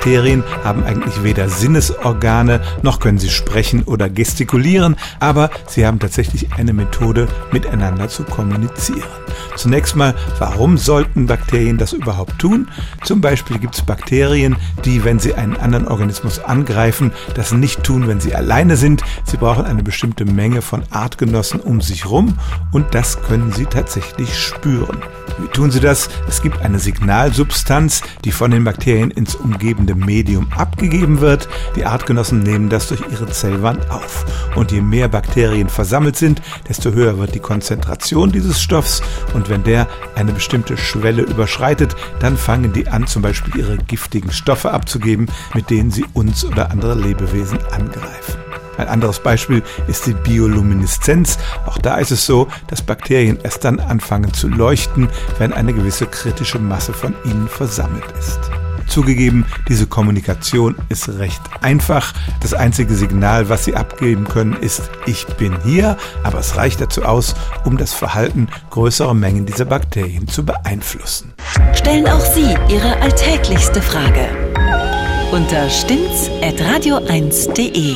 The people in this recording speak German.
Bakterien haben eigentlich weder Sinnesorgane noch können sie sprechen oder gestikulieren, aber sie haben tatsächlich eine Methode, miteinander zu kommunizieren. Zunächst mal, warum sollten Bakterien das überhaupt tun? Zum Beispiel gibt es Bakterien, die, wenn sie einen anderen Organismus angreifen, das nicht tun, wenn sie alleine sind. Sie brauchen eine bestimmte Menge von Artgenossen um sich rum und das können sie tatsächlich spüren. Wie tun sie das? Es gibt eine Signalsubstanz, die von den Bakterien ins umgebende Medium abgegeben wird. Die Artgenossen nehmen das durch ihre Zellwand auf. Und je mehr Bakterien versammelt sind, desto höher wird die Konzentration dieses Stoffs. Und wenn der eine bestimmte Schwelle überschreitet, dann fangen die an, zum Beispiel ihre giftigen Stoffe abzugeben, mit denen sie uns oder andere Lebewesen angreifen. Ein anderes Beispiel ist die Biolumineszenz. Auch da ist es so, dass Bakterien erst dann anfangen zu leuchten, wenn eine gewisse kritische Masse von ihnen versammelt ist. Zugegeben, diese Kommunikation ist recht einfach. Das einzige Signal, was sie abgeben können, ist Ich bin hier, aber es reicht dazu aus, um das Verhalten größerer Mengen dieser Bakterien zu beeinflussen. Stellen auch Sie Ihre alltäglichste Frage unter stimmtz.radio1.de.